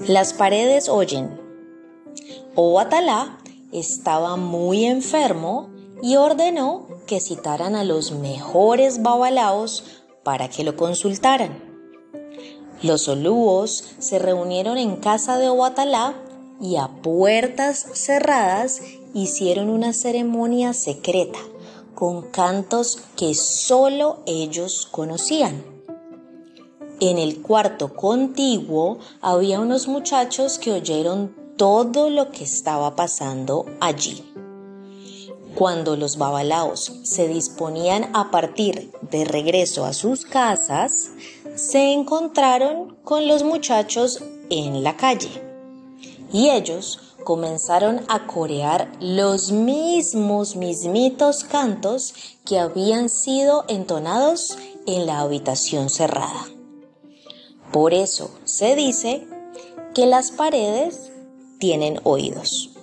Las paredes oyen. Obatalá estaba muy enfermo y ordenó que citaran a los mejores babalaos para que lo consultaran. Los olúos se reunieron en casa de Obatalá y a puertas cerradas hicieron una ceremonia secreta con cantos que solo ellos conocían. En el cuarto contiguo había unos muchachos que oyeron todo lo que estaba pasando allí. Cuando los babalaos se disponían a partir de regreso a sus casas, se encontraron con los muchachos en la calle y ellos comenzaron a corear los mismos mismitos cantos que habían sido entonados en la habitación cerrada. Por eso se dice que las paredes tienen oídos.